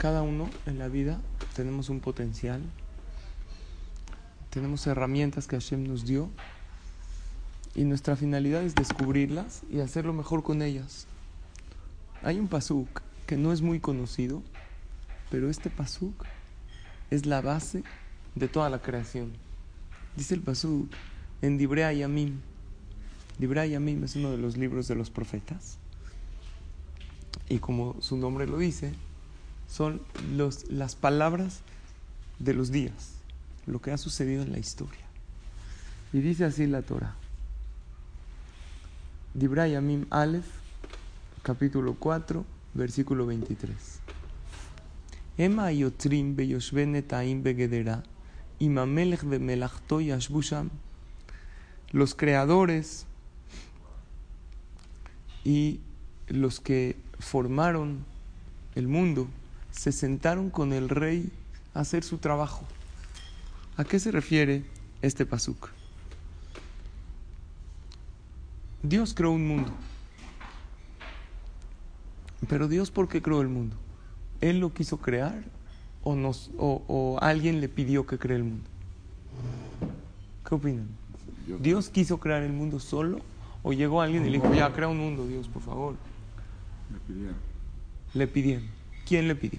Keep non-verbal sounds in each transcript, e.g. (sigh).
Cada uno en la vida tenemos un potencial, tenemos herramientas que Hashem nos dio y nuestra finalidad es descubrirlas y hacerlo mejor con ellas. Hay un pasuk que no es muy conocido, pero este pasuk es la base de toda la creación. Dice el pasuk en Dibrea Yamim. Dibrea Yamim es uno de los libros de los profetas. Y como su nombre lo dice, son los, las palabras de los días, lo que ha sucedido en la historia. Y dice así la Torah. Dibra Yamim Aleph, capítulo 4, versículo 23. Ema yotrim beyoshven etaim begedera, imamelech bemelachto yashbusham. Los creadores y los que formaron el mundo se sentaron con el rey a hacer su trabajo. ¿A qué se refiere este pasuk? Dios creó un mundo. Pero Dios, ¿por qué creó el mundo? ¿Él lo quiso crear o, nos, o, alguien le pidió que cree el mundo? ¿Qué opinan? ¿Dios quiso crear el mundo solo o llegó alguien y le dijo, ya, crea un mundo, Dios, por favor? Le pidieron. Le pidieron. ¿Quién le pidió?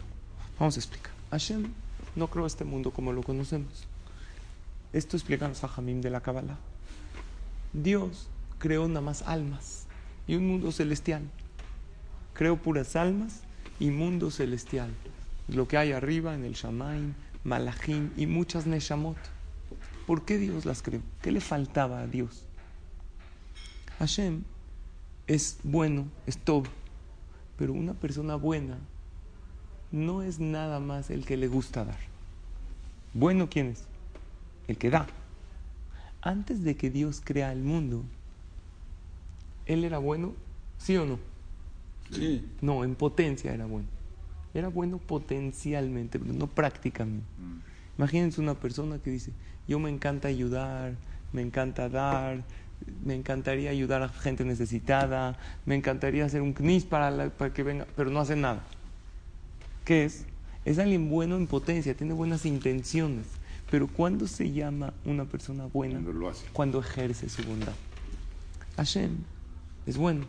Vamos a explicar. Hashem no creó este mundo como lo conocemos. Esto explica los Jamim de la Kabbalah. Dios creó nada más almas y un mundo celestial. Creó puras almas y mundo celestial. Lo que hay arriba en el Shamaim, Malachim y muchas Neshamot. ¿Por qué Dios las creó? ¿Qué le faltaba a Dios? Hashem es bueno, es todo, pero una persona buena no es nada más el que le gusta dar. Bueno, ¿quién es? El que da. Antes de que Dios crea el mundo, ¿Él era bueno? ¿Sí o no? Sí. No, en potencia era bueno. Era bueno potencialmente, pero no prácticamente. Mm. Imagínense una persona que dice, yo me encanta ayudar, me encanta dar, me encantaría ayudar a gente necesitada, me encantaría hacer un knis para, para que venga, pero no hace nada. ¿Qué es? Es alguien bueno en potencia, tiene buenas intenciones, pero ¿cuándo se llama una persona buena? Cuando lo hace. Cuando ejerce su bondad. Hashem es bueno.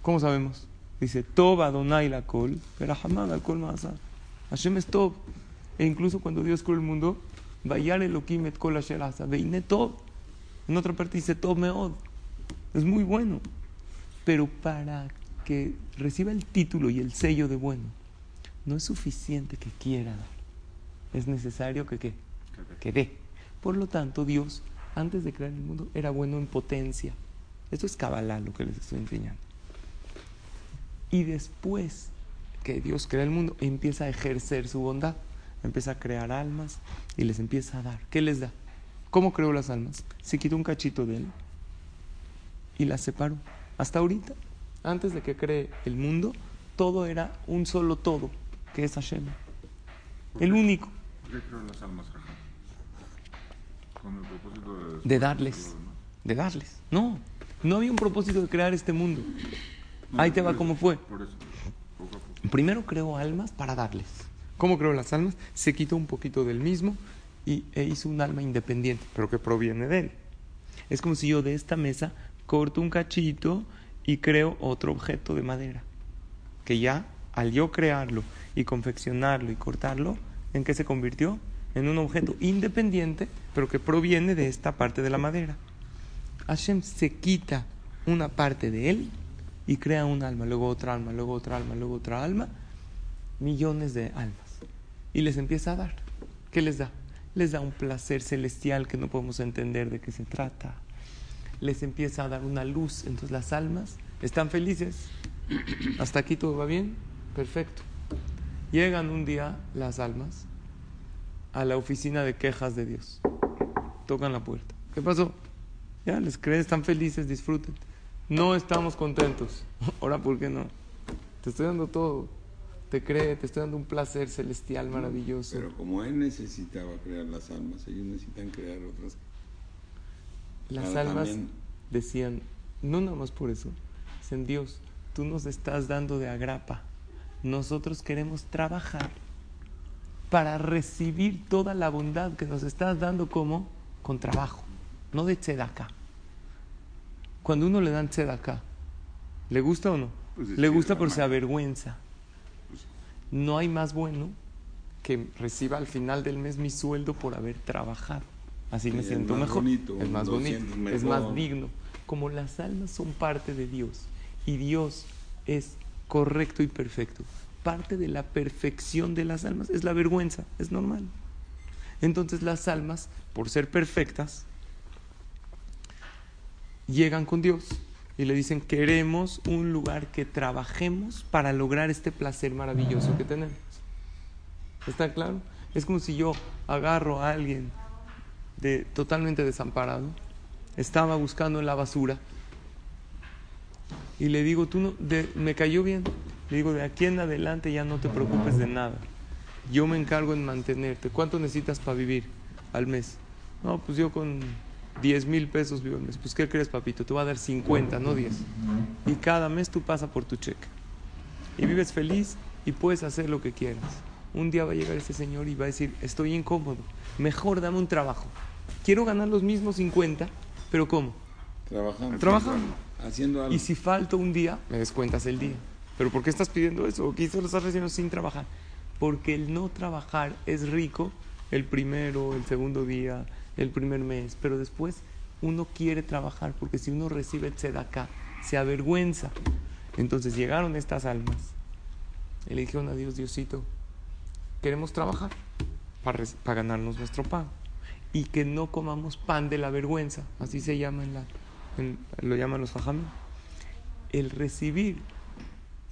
¿Cómo sabemos? Dice, Tob Adonai la col, pero jamás al col Hashem es Tob. E incluso cuando Dios creó el mundo, Vayar Elohim et kol asher veine Tob. En otra parte dice Tob meod. Es muy bueno. Pero para que reciba el título y el sello de bueno, no es suficiente que quiera dar. Es necesario que, que, que dé. Por lo tanto, Dios, antes de crear el mundo, era bueno en potencia. Esto es Kabbalah lo que les estoy enseñando. Y después que Dios crea el mundo, empieza a ejercer su bondad. Empieza a crear almas y les empieza a dar. ¿Qué les da? ¿Cómo creó las almas? Se quitó un cachito de él y las separó. Hasta ahorita, antes de que cree el mundo, todo era un solo todo, que es Hashem. El único. ¿Por qué creó las almas, Con el propósito de, de darles. De darles. No, no había un propósito de crear este mundo. Ahí te va cómo fue. Primero creó almas para darles. ¿Cómo creó las almas? Se quitó un poquito del mismo y, e hizo un alma independiente, pero que proviene de él. Es como si yo de esta mesa corto un cachito y creo otro objeto de madera. Que ya, al yo crearlo y confeccionarlo y cortarlo, ¿en qué se convirtió? En un objeto independiente, pero que proviene de esta parte de la madera. Hashem se quita una parte de él y crea un alma, luego otra alma, luego otra alma, luego otra alma, millones de almas. Y les empieza a dar. ¿Qué les da? Les da un placer celestial que no podemos entender de qué se trata. Les empieza a dar una luz. Entonces las almas están felices. Hasta aquí todo va bien. Perfecto. Llegan un día las almas a la oficina de quejas de Dios. Tocan la puerta. ¿Qué pasó? Ya les creen, están felices, disfruten. No estamos contentos. (laughs) Ahora, ¿por qué no? Te estoy dando todo. Te cree, te estoy dando un placer celestial maravilloso. Pero como él necesitaba crear las almas, ellos necesitan crear otras. Las almas decían, no nada más por eso. Dicen, Dios, tú nos estás dando de agrapa nosotros queremos trabajar para recibir toda la bondad que nos estás dando como con trabajo, no de tzedakah. Cuando uno le dan tzedakah, ¿le gusta o no? Pues es le gusta por se avergüenza. No hay más bueno que reciba al final del mes mi sueldo por haber trabajado. Así me siento mejor. bonito, es más bonito, es más digno. Como las almas son parte de Dios y Dios es correcto y perfecto. Parte de la perfección de las almas es la vergüenza, es normal. Entonces las almas, por ser perfectas, llegan con Dios y le dicen, queremos un lugar que trabajemos para lograr este placer maravilloso que tenemos. ¿Está claro? Es como si yo agarro a alguien de, totalmente desamparado, estaba buscando en la basura y le digo, tú no, de- me cayó bien, le digo, de aquí en adelante ya no te preocupes de nada. Yo me encargo en mantenerte. ¿Cuánto necesitas para vivir al mes? No, pues yo con 10 mil pesos vivo al mes. Pues ¿qué crees, papito? Te voy a dar 50, no 10. Y cada mes tú pasas por tu cheque. Y vives feliz y puedes hacer lo que quieras. Un día va a llegar ese señor y va a decir, estoy incómodo, mejor dame un trabajo. Quiero ganar los mismos 50, pero ¿cómo? Trabajando. Trabajando. Haciendo algo. Y si falta un día, me descuentas el día. ¿Pero por qué estás pidiendo eso? ¿O quizás lo estás haciendo sin trabajar? Porque el no trabajar es rico el primero, el segundo día, el primer mes, pero después uno quiere trabajar porque si uno recibe tzedakah, se avergüenza. Entonces llegaron estas almas y le dijeron a Dios, Diosito, queremos trabajar para, para ganarnos nuestro pan y que no comamos pan de la vergüenza, así se llama en la, lo llaman los fajamim. El recibir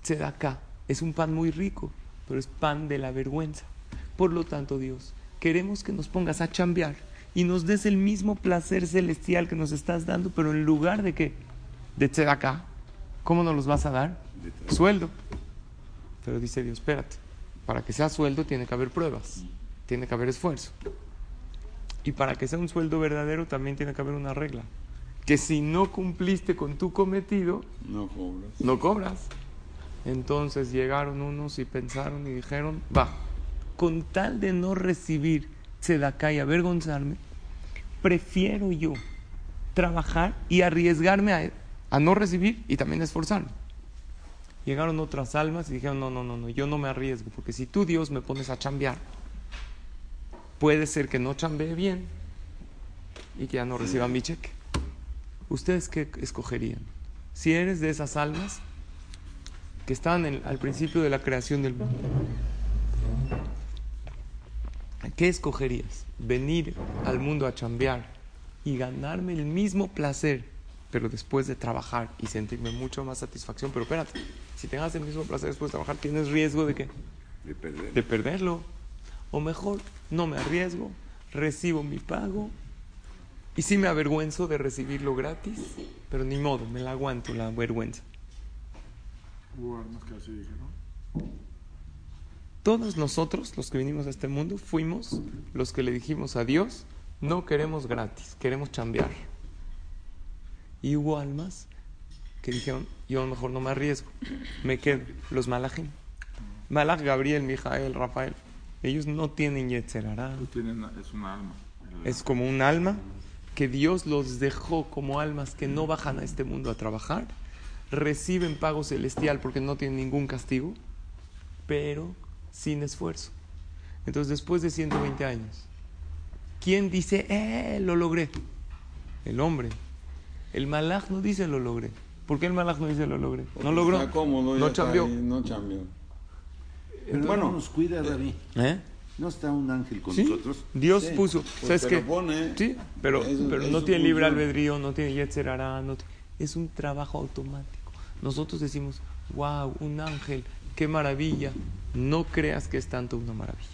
tzedakah es un pan muy rico, pero es pan de la vergüenza. Por lo tanto, Dios, queremos que nos pongas a chambear y nos des el mismo placer celestial que nos estás dando, pero en lugar de qué? De tzedakah. ¿Cómo nos los vas a dar? Sueldo. Pero dice Dios, espérate, para que sea sueldo tiene que haber pruebas, tiene que haber esfuerzo. Y para que sea un sueldo verdadero también tiene que haber una regla. Que si no cumpliste con tu cometido, No cobras. no cobras. Entonces llegaron unos y pensaron y dijeron, va, con tal de no recibir tzedakah y avergonzarme, prefiero yo trabajar y arriesgarme a, a no recibir y también esforzarme. Llegaron otras almas y dijeron, no, no, no, no, yo no me arriesgo, porque si tú Dios me pones a chambear, puede ser que no chambee bien y que ya no reciba mi cheque. ¿Ustedes qué escogerían? Si eres de esas almas que en- al principio de la creación del mundo, ¿qué escogerías? ¿Venir al mundo a chambear y ganarme el mismo placer, pero después de trabajar y sentirme mucho más satisfacción? Pero espérate, si tengas el mismo placer después de trabajar, tienes riesgo de qué? De perder. de perderlo. O mejor, no me arriesgo, recibo mi pago. Y sí me avergüenzo de recibirlo gratis, pero ni modo, me la aguanto la vergüenza. Hubo almas que así dijeron. Todos nosotros, los que vinimos a este mundo, fuimos los que le dijimos a Dios, no queremos gratis, queremos chambear. Y hubo almas que dijeron, yo mejor no me arriesgo, me quedo. Los malajim. Malach, Gabriel, Mijael, Rafael, ellos no tienen yetzerará. Es un alma. Es como un alma que Dios los dejó como almas que no bajan a este mundo a trabajar, reciben pago celestial porque no tienen ningún castigo, pero sin esfuerzo. Entonces, después de 120 años, ¿quién dice, eh, lo logré? El hombre. El malaj no dice lo logré. ¿Por qué el malaj no dice lo logré? No logró. Está cómodo, no ahí, no. Pero Bueno, no nos cuida, David. ¿Eh? ¿No está un ángel con Sí, nosotros? Dios Sí, puso. ¿Sabes qué? pone. Sí, pero, pero no tiene libre albedrío, no tiene yetzerará, no es un trabajo automático. Nosotros decimos, wow, un ángel, qué maravilla. No creas que es tanto una maravilla,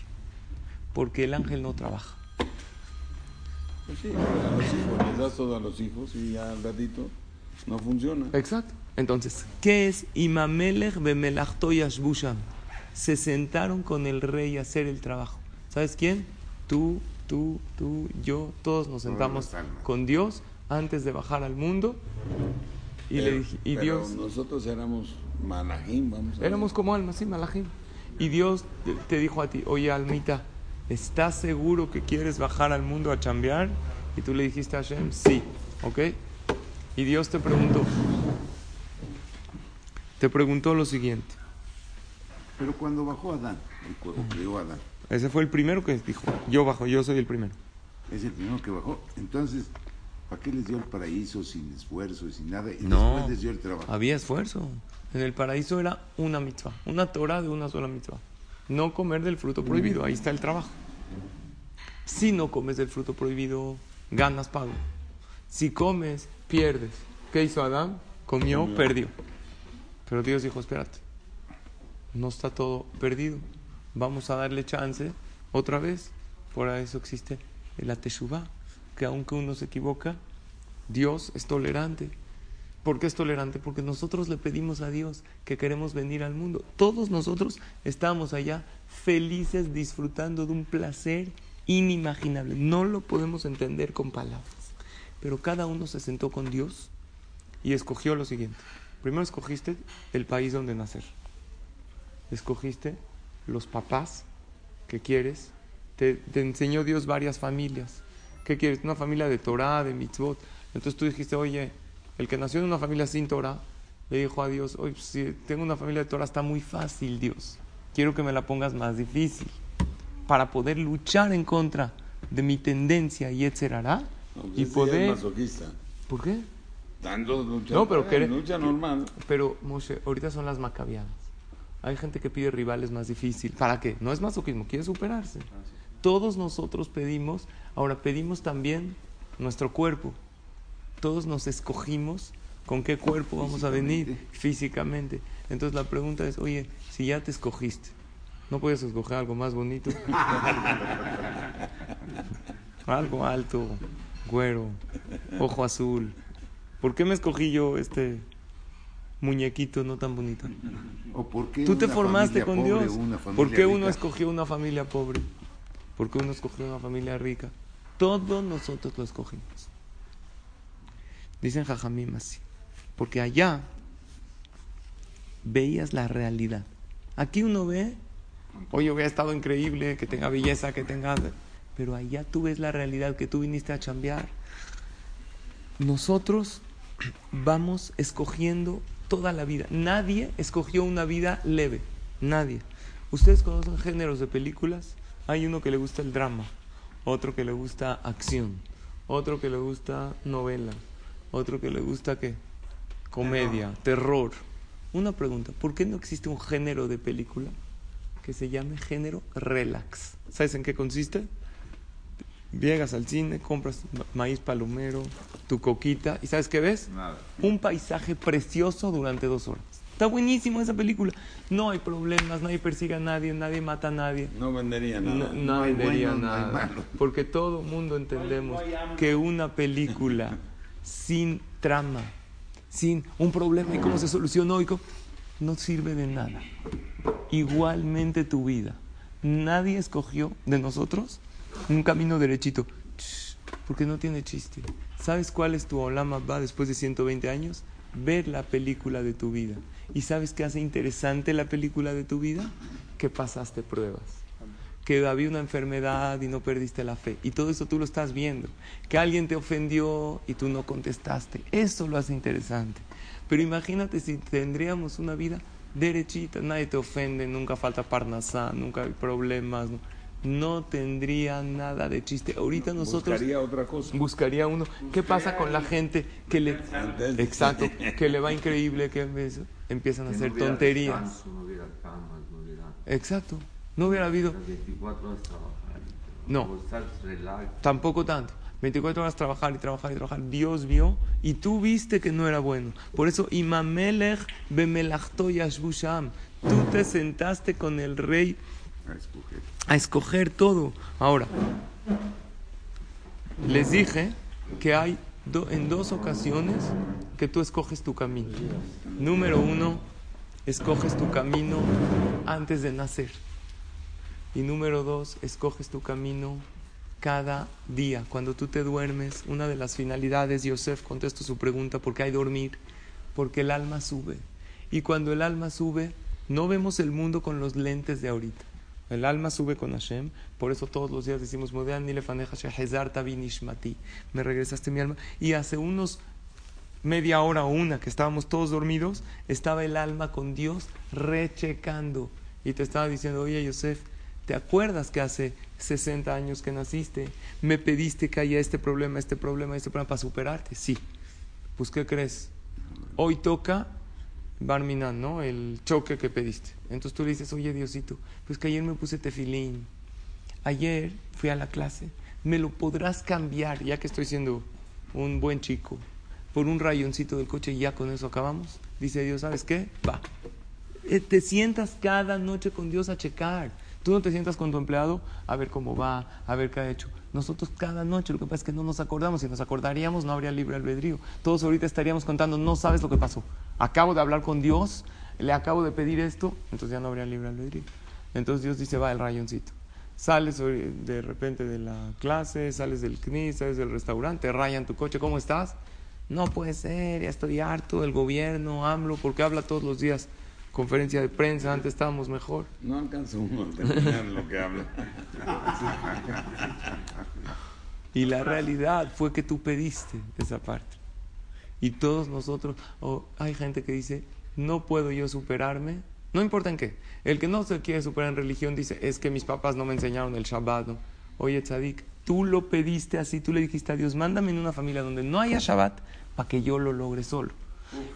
porque el ángel no trabaja. Pues sí, a los hijos, les das todo a los hijos y ya al ratito no funciona. Exacto. Entonces, ¿qué es Imamelech bemelachto yashbusham? Se sentaron con el rey a hacer el trabajo. ¿Sabes quién? Tú, tú, tú, yo, todos nos sentamos con Dios antes de bajar al mundo Y, le Pero- dije, y pero Dios, nosotros éramos malajim, vamos a éramos como almas, sí, malajim. Y Dios te, te dijo a ti, oye, almita, ¿estás seguro que quieres bajar al mundo a chambear? Y tú le dijiste a Hashem, sí, ¿ok? Y Dios te preguntó, te preguntó lo siguiente. Pero cuando bajó Adán, el cuerpo creó Adán, Ese fue el primero que dijo, yo bajo, yo soy el primero. es el primero que bajó. Entonces, ¿para qué les dio el paraíso sin esfuerzo y sin nada? Y No. después les dio el trabajo. Había esfuerzo. En el paraíso era una mitzvah, una Torah de una sola mitzvah. No comer del fruto prohibido, ahí está el trabajo. Si no comes del fruto prohibido, ganas pago. Si comes, pierdes. ¿Qué hizo Adán? Comió, perdió. Pero Dios dijo, espérate, no está todo perdido. Vamos a darle chance otra vez. Por eso existe la teshuvah, que aunque uno se equivoca, Dios es tolerante. ¿Por qué es tolerante? Porque nosotros le pedimos a Dios que queremos venir al mundo. Todos nosotros estamos allá felices disfrutando de un placer inimaginable. No lo podemos entender con palabras. Pero cada uno se sentó con Dios y escogió lo siguiente. Primero escogiste el país donde nacer. Escogiste los papás que quieres. Te, te enseñó Dios varias familias. ¿Qué quieres? Una familia de Torah, de mitzvot. Entonces tú dijiste, oye, el que nació en una familia sin Torah, le dijo a Dios, oye, pues, si tengo una familia de Torah está muy fácil, Dios. Quiero que me la pongas más difícil. Para poder luchar en contra de mi tendencia y etcétera. No, pues y es poder... masoquista. ¿Por qué? Dando lucha, No, pero lucha normal. Pero, Moshe, ahorita son las macabiadas. Hay gente que pide rivales más difíciles. ¿Para qué? No es masoquismo, quiere superarse. Todos nosotros pedimos, ahora pedimos también nuestro cuerpo. Todos nos escogimos con qué cuerpo vamos a venir físicamente. Entonces la pregunta es, oye, si ya te escogiste, ¿no puedes escoger algo más bonito? (laughs) algo alto, güero, ojo azul. ¿Por qué me escogí yo este muñequito no tan bonito? ¿O por qué Tú te formaste con pobre Dios. ¿Por qué uno escogió una familia pobre? ¿Por qué uno escogió una familia rica? Todos nosotros lo escogimos. Dicen Jajamim así. Porque allá veías la realidad. Aquí uno ve, oye, hubiera estado increíble, que tenga belleza, que tenga... Pero allá tú ves la realidad, que tú viniste a chambear. Nosotros vamos escogiendo toda la vida. Nadie escogió una vida leve. Nadie. Ustedes conocen géneros de películas. Hay uno que le gusta el drama, otro que le gusta acción, otro que le gusta novela, otro que le gusta qué? Comedia, terror. Una pregunta, ¿por qué no existe un género de película que se llame género relax? ¿Sabes en qué consiste? Llegas al cine, compras ma- maíz palomero, tu coquita, y ¿sabes qué ves? Nada. Un paisaje precioso durante dos horas. Está buenísimo esa película. No hay problemas, nadie persigue a nadie, nadie mata a nadie. No vendería nada. no vendería no nada. Porque todo mundo entendemos que una película sin trama, sin un problema y cómo se solucionó y cómo- no sirve de nada. Igualmente tu vida. Nadie escogió de nosotros un camino derechito. Porque no tiene chiste. ¿Sabes cuál es tu olama va después de 120 años? Ver la película de tu vida. ¿Y sabes qué hace interesante la película de tu vida? Que pasaste pruebas que había una enfermedad y no perdiste la fe. Y todo eso tú lo estás viendo. Que alguien te ofendió y tú no contestaste. Eso lo hace interesante. Pero imagínate si tendríamos una vida derechita. Nadie te ofende, nunca falta parnasá, nunca hay problemas. No tendría nada de chiste. Ahorita nosotros Buscaría otra cosa. buscaría uno. ¿Qué pasa con la gente que le... Exacto, (laughs) que le va increíble, que empieza- empiezan a hacer tonterías. Descanso, no hubiera camas, no hubiera Exacto. No hubiera habido... las 24 horas trabajar. No. Tampoco tanto. 24 horas trabajar y trabajar y trabajar. Dios vio y tú viste que no era bueno. Por eso, Imamelech bemelachto yashbu sham. Tú te sentaste con el rey A escoger. todo. Ahora, les dije que hay en dos ocasiones que tú escoges tu camino. Número uno, escoges tu camino antes de nacer. Y número dos, escoges tu camino cada día. Cuando tú te duermes, una de las finalidades, Yosef contesto su pregunta, ¿por qué hay dormir? Porque el alma sube. Y cuando el alma sube, no vemos el mundo con los lentes de ahorita. El alma sube con Hashem, por eso todos los días decimos. Me regresaste mi alma. Y hace unos media hora o una que estábamos todos dormidos, estaba el alma con Dios rechecando. Y te estaba diciendo, oye Yosef, ¿te acuerdas que hace 60 años que naciste? Me pediste que haya este problema, este problema, este problema para superarte. Sí. Pues, ¿qué crees? Hoy toca Barminan, ¿no? El choque que pediste. Entonces tú le dices, oye Diosito, pues que ayer me puse tefilín. Ayer fui a la clase. ¿Me lo podrás cambiar, ya que estoy siendo un buen chico, por un rayoncito del coche y ya con eso acabamos? Dice Dios, ¿sabes qué? Va. Eh, Te sientas cada noche con Dios a checar. Tú no te sientas con tu empleado a ver cómo va, a ver qué ha hecho. Nosotros cada noche, lo que pasa es que no nos acordamos. Si nos acordaríamos, no habría libre albedrío. Todos ahorita estaríamos contando, no sabes lo que pasó. Acabo de hablar con Dios, le acabo de pedir esto, entonces ya no habría libre albedrío. Entonces Dios dice, va el rayoncito. Sales de repente de la clase, sales del CNIS, sales del restaurante, rayan tu coche, ¿cómo estás? No puede ser, ya estoy harto del gobierno, AMLO, porque habla todos los días. Conferencia de prensa, antes estábamos mejor. No alcanza uno a terminar lo que habla. (laughs) Y la realidad fue que tú pediste esa parte. Y todos nosotros, hay gente que dice, no puedo yo superarme, no importa en qué. El que no se quiere superar en religión dice, es que mis papás no me enseñaron el Shabbat. ¿no? Oye, Tzadik, tú lo pediste así, tú le dijiste a Dios, mándame en una familia donde no haya Shabbat para que yo lo logre solo.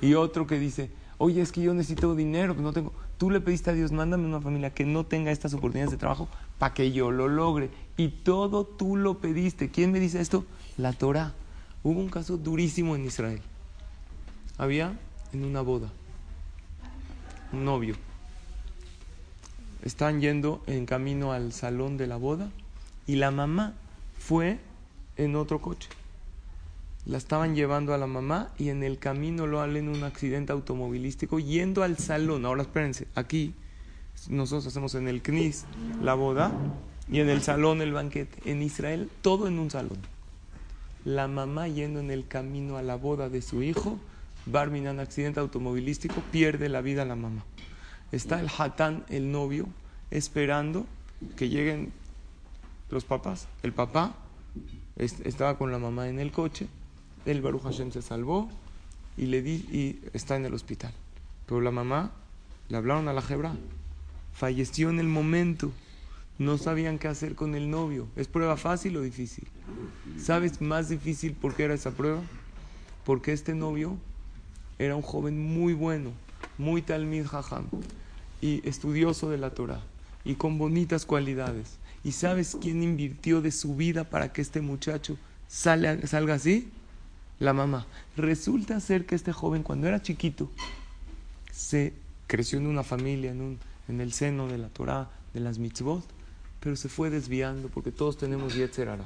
Y otro que dice, oye, es que yo necesito dinero, pues no tengo. Tú le pediste a Dios, mándame una familia que no tenga estas oportunidades de trabajo para que yo lo logre. Y todo tú lo pediste. ¿Quién me dice esto? La Torah. Hubo un caso durísimo en Israel. Había en una boda un novio. Estaban yendo en camino al salón de la boda y la mamá fue en otro coche. La estaban llevando a la mamá y en el camino lo en un accidente automovilístico yendo al salón. Ahora espérense, aquí nosotros hacemos en el CNIS la boda y en el salón el banquete. En Israel todo en un salón. La mamá yendo en el camino a la boda de su hijo, Barminan, accidente automovilístico, pierde la vida la mamá. Está el hatán, el novio, esperando que lleguen los papás. El papá es- estaba con la mamá en el coche, el Baruch Hashem se salvó y, le di, y está en el hospital. Pero la mamá, le hablaron a la Jebra, falleció en el momento. No sabían qué hacer con el novio. ¿Es prueba fácil o difícil? ¿Sabes más difícil por qué era esa prueba? Porque este novio era un joven muy bueno, muy talmid jajam y estudioso de la Torah y con bonitas cualidades. ¿Y sabes quién invirtió de su vida para que este muchacho sale- salga así? La mamá. Resulta ser que este joven cuando era chiquito se creció en una familia, en, un, en el seno de la Torah, de las mitzvot, pero se fue desviando porque todos tenemos Yetzer Hara.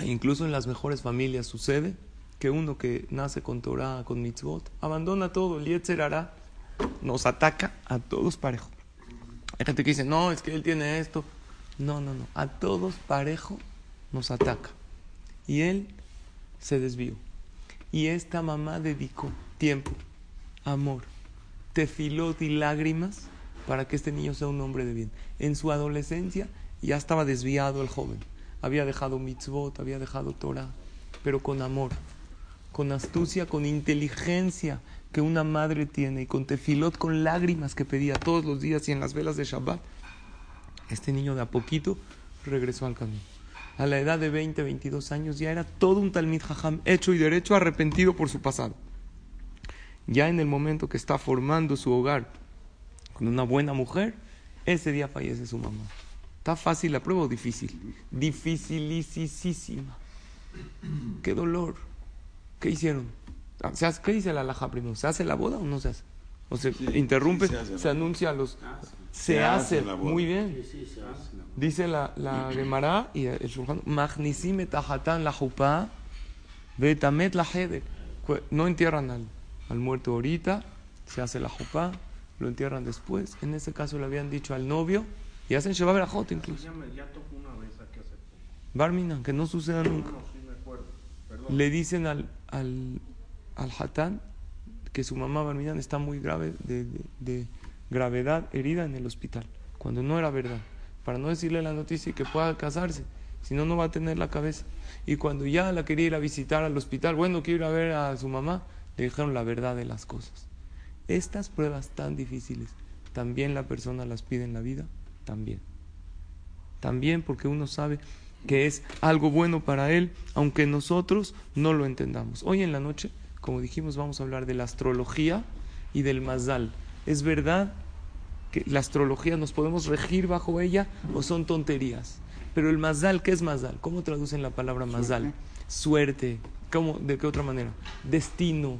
E incluso en las mejores familias sucede que uno que nace con Torah, con mitzvot, abandona todo. El Yetzer Hara nos ataca a todos parejo. Hay gente que dice, no, es que él tiene esto. No, no, no. A todos parejo nos ataca. Y él se desvió. Y esta mamá dedicó tiempo, amor, tefilot y lágrimas para que este niño sea un hombre de bien. En su adolescencia ya estaba desviado el joven. Había dejado mitzvot, había dejado Torah, pero con amor, con astucia, con inteligencia que una madre tiene y con tefilot, con lágrimas que pedía todos los días y en las velas de Shabbat. Este niño de a poquito regresó al camino. A la edad de 20, 22 años ya era todo un Talmid Jajam hecho y derecho, arrepentido por su pasado. Ya en el momento que está formando su hogar con una buena mujer, ese día fallece su mamá. ¿Está fácil la prueba o difícil? Dificilísima. Qué dolor. ¿Qué hicieron? Ah, ¿Se hace- ¿Qué dice la alhaja primero? ¿Se hace la boda o no se hace? ¿O se Sí, interrumpe? sí, se hace la se anuncia a los... Se, Se hace, hace la boda. muy bien. Dice la, la Gemara y el Shulchan, Magnisim la jupá, betamet la. Cu- No entierran al, al muerto ahorita, se hace la jupá, lo entierran después. En ese caso le habían dicho al novio y hacen Shabbat Berajot incluso. Ya, me, ya tocó una vez aquí hace poco. Barminan, que no suceda nunca. No, sí me acuerdo. Perdón. le dicen al, al, al hatán que su mamá Barminan está muy grave, de, de- de gravedad, herida en el hospital, cuando no era verdad, para no decirle la noticia y que pueda casarse, si no, no va a tener la cabeza. Y cuando ya la quería ir a visitar al hospital, bueno, quiero ir a ver a su mamá, le dijeron la verdad de las cosas. Estas pruebas tan difíciles, también la persona las pide en la vida, también. También porque uno sabe que es algo bueno para él, aunque nosotros no lo entendamos. Hoy en la noche, como dijimos, vamos a hablar de la astrología y del mazal. ¿Es verdad que la astrología nos podemos regir bajo ella o son tonterías? Pero el mazal, ¿qué es mazal? ¿Cómo traducen la palabra mazal? Suerte. ¿Cómo? ¿De qué otra manera? Destino.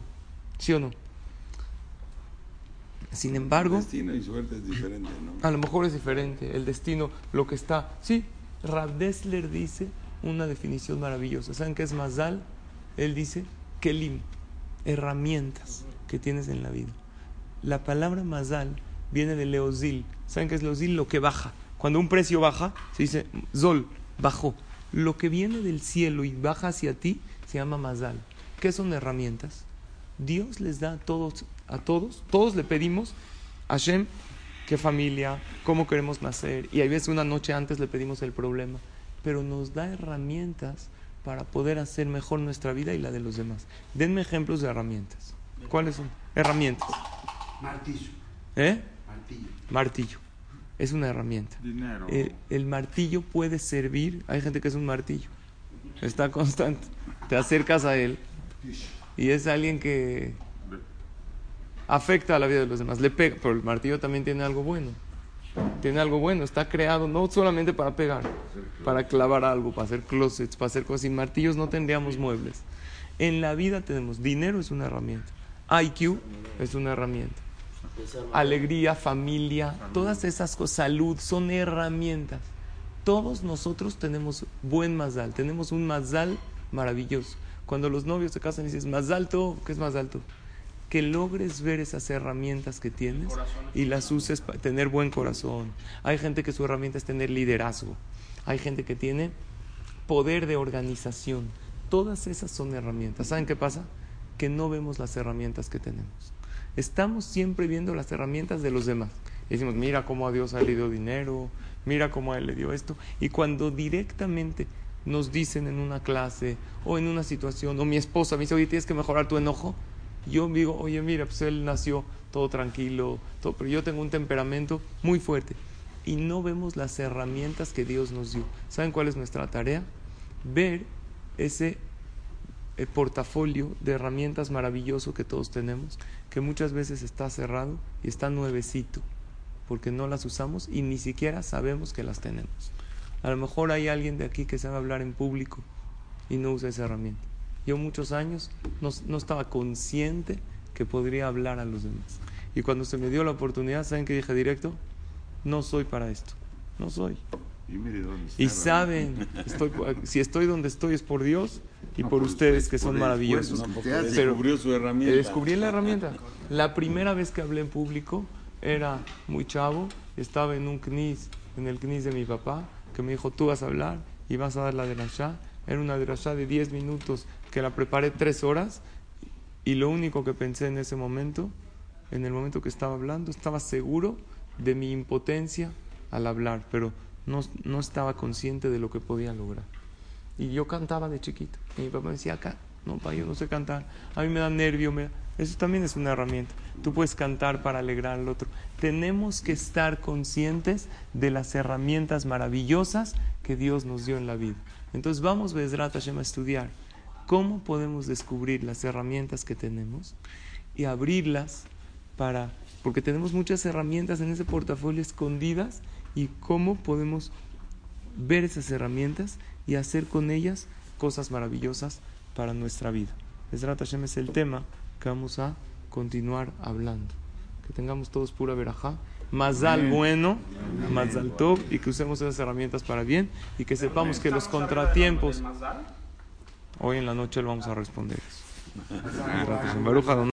¿Sí o no? Sin embargo, Destino y suerte es diferente, ¿no? a lo mejor es diferente, el destino, lo que está. Sí, Rav Dessler dice una definición maravillosa. ¿Saben qué es Mazal? Él dice Kelim, herramientas que tienes en la vida. La palabra Mazal viene de Leozil. ¿Saben qué es Leozil? Lo que baja. Cuando un precio baja, se dice Zol, bajó. Lo que viene del cielo y baja hacia ti se llama Mazal. ¿Qué son herramientas? Dios les da a todos, a todos, todos le pedimos a Hashem qué familia, cómo queremos nacer. Y hay veces una noche antes le pedimos el problema. Pero nos da herramientas para poder hacer mejor nuestra vida y la de los demás. Denme ejemplos de herramientas. ¿Cuáles son? Herramientas. Martillo. ¿Eh? Martillo. Martillo. Es una herramienta. Dinero. El, el martillo puede servir. Hay gente que es un martillo. Está constante. Te acercas a él y es alguien que afecta a la vida de los demás. Le pega, pero el martillo también tiene algo bueno. Tiene algo bueno. Está creado no solamente para pegar, para clavar algo, para hacer closets, para hacer cosas. Sin martillos no tendríamos muebles. En la vida tenemos dinero es una herramienta. IQ es una herramienta. Alegría, familia, todas esas cosas, salud, son herramientas. Todos nosotros tenemos buen mazal, tenemos un mazal maravilloso. Cuando los novios se casan y dices, más alto, ¿qué es más alto? Que logres ver esas herramientas que tienes y las uses para tener buen corazón. Hay gente que su herramienta es tener liderazgo. Hay gente que tiene poder de organización. Todas esas son herramientas. ¿Saben qué pasa? Que no vemos las herramientas que tenemos. Estamos siempre viendo las herramientas de los demás. Y decimos, mira cómo a Dios a él le dio dinero, mira cómo a él le dio esto. Y cuando directamente nos dicen en una clase o en una situación, o mi esposa me dice, oye, tienes que mejorar tu enojo, yo digo, oye, mira, pues él nació todo tranquilo, todo, pero yo tengo un temperamento muy fuerte. Y no vemos las herramientas que Dios nos dio. ¿Saben cuál es nuestra tarea? Ver ese el portafolio de herramientas maravilloso que todos tenemos, que muchas veces está cerrado y está nuevecito, porque no las usamos y ni siquiera sabemos que las tenemos. A lo mejor hay alguien de aquí que sabe hablar en público y no usa esa herramienta. Yo muchos años no, no estaba consciente que podría hablar a los demás. Y cuando se me dio la oportunidad, ¿saben qué dije directo? No soy para esto. No soy. Y mire dónde está. Y ¿verdad? saben, estoy, si estoy donde estoy es por Dios y No, por por ustedes que son por maravillosos. No. Pero- descubrió su herramienta. Descubrí la herramienta. La primera vez que hablé en público era muy chavo, estaba en un knis, en el knis de mi papá, que me dijo, tú vas a hablar y vas a dar la derashá. Era una derashá de 10 minutos que la preparé 3 horas y lo único que pensé en ese momento, en el momento que estaba hablando, estaba seguro de mi impotencia al hablar, pero no, no estaba consciente de lo que podía lograr. Y yo cantaba de chiquito. Y mi papá me decía, acá, no, pa, yo no sé cantar. A mí me da nervio. me da-". Eso también es una herramienta. Tú puedes cantar para alegrar al otro. Tenemos que estar conscientes de las herramientas maravillosas que Dios nos dio en la vida. Entonces vamos, Bezrat Hashem, a estudiar cómo podemos descubrir las herramientas que tenemos y abrirlas para... Porque tenemos muchas herramientas en ese portafolio escondidas y cómo podemos ver esas herramientas y hacer con ellas cosas maravillosas para nuestra vida. Ezrat Hashem es el tema que vamos a continuar hablando. Que tengamos todos pura verajá, mazal bueno, mazal top y que usemos esas herramientas para bien y que sepamos que los contratiempos. Hoy en la noche lo vamos a responder.